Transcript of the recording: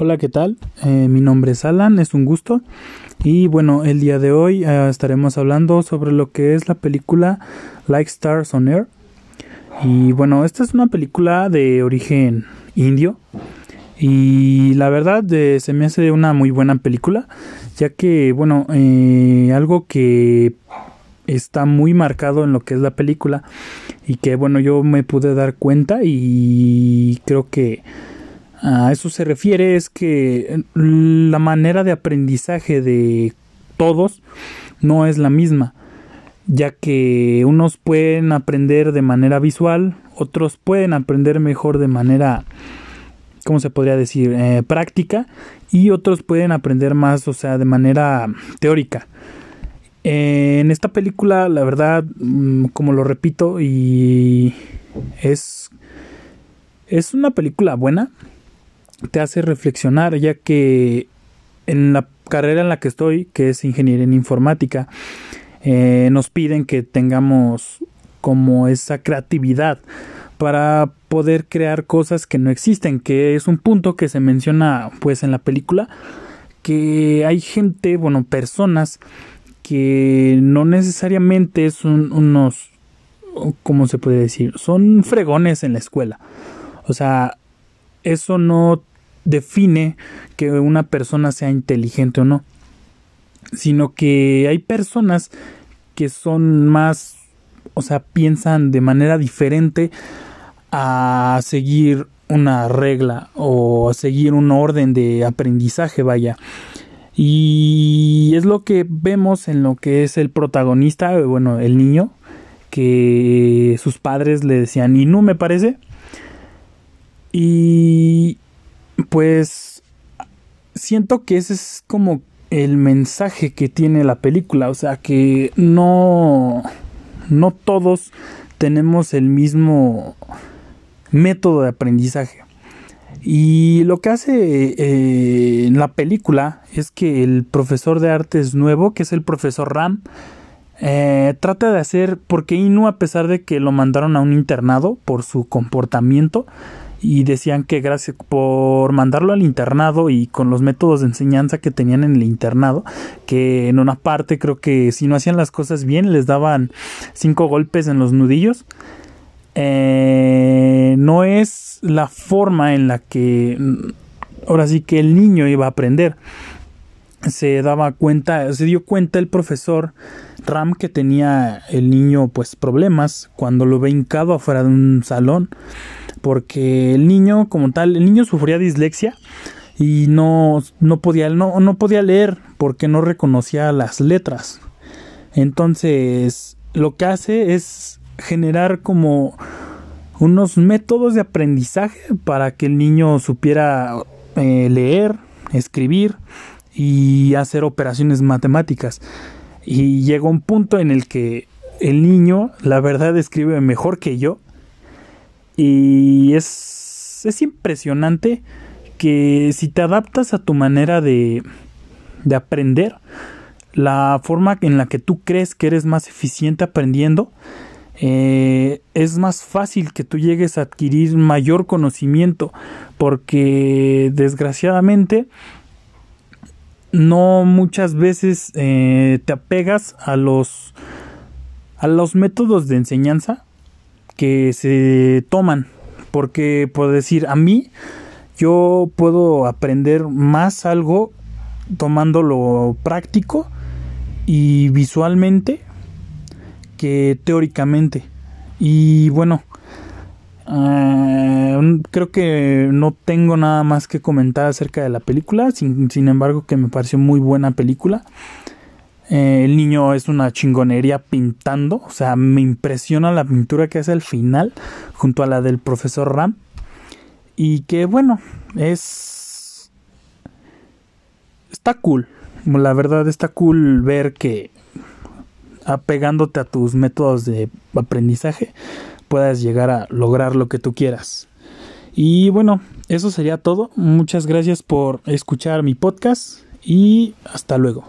Hola, ¿qué tal? Eh, mi nombre es Alan, es un gusto. Y bueno, el día de hoy eh, estaremos hablando sobre lo que es la película Like Stars on Air. Y bueno, esta es una película de origen indio. Y la verdad eh, se me hace una muy buena película, ya que bueno, algo que está muy marcado en lo que es la película y que bueno, yo me pude dar cuenta y creo que a eso se refiere es que la manera de aprendizaje de todos no es la misma, ya que unos pueden aprender de manera visual, otros pueden aprender mejor de manera, ¿cómo se podría decir?, eh, práctica, y otros pueden aprender más, o sea, de manera teórica. en esta película, la verdad, mm, como lo repito, y es, es una película buena, te hace reflexionar, ya que en la carrera en la que estoy, que es ingeniería en informática, eh, nos piden que tengamos como esa creatividad para poder crear cosas que no existen, que es un punto que se menciona pues en la película, que hay gente, bueno, personas que no necesariamente son unos, ¿cómo se puede decir? Son fregones en la escuela. O sea, eso no define que una persona sea inteligente o no, sino que hay personas que son más, o sea, piensan de manera diferente a seguir una regla o a seguir un orden de aprendizaje, vaya. Y es lo que vemos en lo que es el protagonista, bueno, el niño, que sus padres le decían, y no me parece. Y pues siento que ese es como el mensaje que tiene la película, o sea que no no todos tenemos el mismo método de aprendizaje. Y lo que hace eh, en la película es que el profesor de artes nuevo, que es el profesor Ram, eh, trata de hacer, porque Inu, a pesar de que lo mandaron a un internado por su comportamiento, y decían que gracias por mandarlo al internado y con los métodos de enseñanza que tenían en el internado, que en una parte creo que si no hacían las cosas bien les daban cinco golpes en los nudillos. Eh, no es la forma en la que ahora sí que el niño iba a aprender. Se daba cuenta, se dio cuenta el profesor Ram que tenía el niño pues problemas cuando lo ve hincado afuera de un salón porque el niño como tal, el niño sufría dislexia y no, no, podía, no, no podía leer porque no reconocía las letras. Entonces, lo que hace es generar como unos métodos de aprendizaje para que el niño supiera eh, leer, escribir y hacer operaciones matemáticas. Y llega un punto en el que el niño, la verdad, escribe mejor que yo y es, es impresionante que si te adaptas a tu manera de, de aprender, la forma en la que tú crees que eres más eficiente aprendiendo, eh, es más fácil que tú llegues a adquirir mayor conocimiento porque desgraciadamente no muchas veces eh, te apegas a los a los métodos de enseñanza que se toman. Porque puedo decir, a mí yo puedo aprender más algo tomándolo práctico y visualmente que teóricamente. Y bueno, eh, creo que no tengo nada más que comentar acerca de la película, sin, sin embargo que me pareció muy buena película. Eh, el niño es una chingonería pintando, o sea, me impresiona la pintura que hace al final, junto a la del profesor Ram. Y que bueno, es... Está cool, la verdad está cool ver que apegándote a tus métodos de aprendizaje puedas llegar a lograr lo que tú quieras. Y bueno, eso sería todo. Muchas gracias por escuchar mi podcast y hasta luego.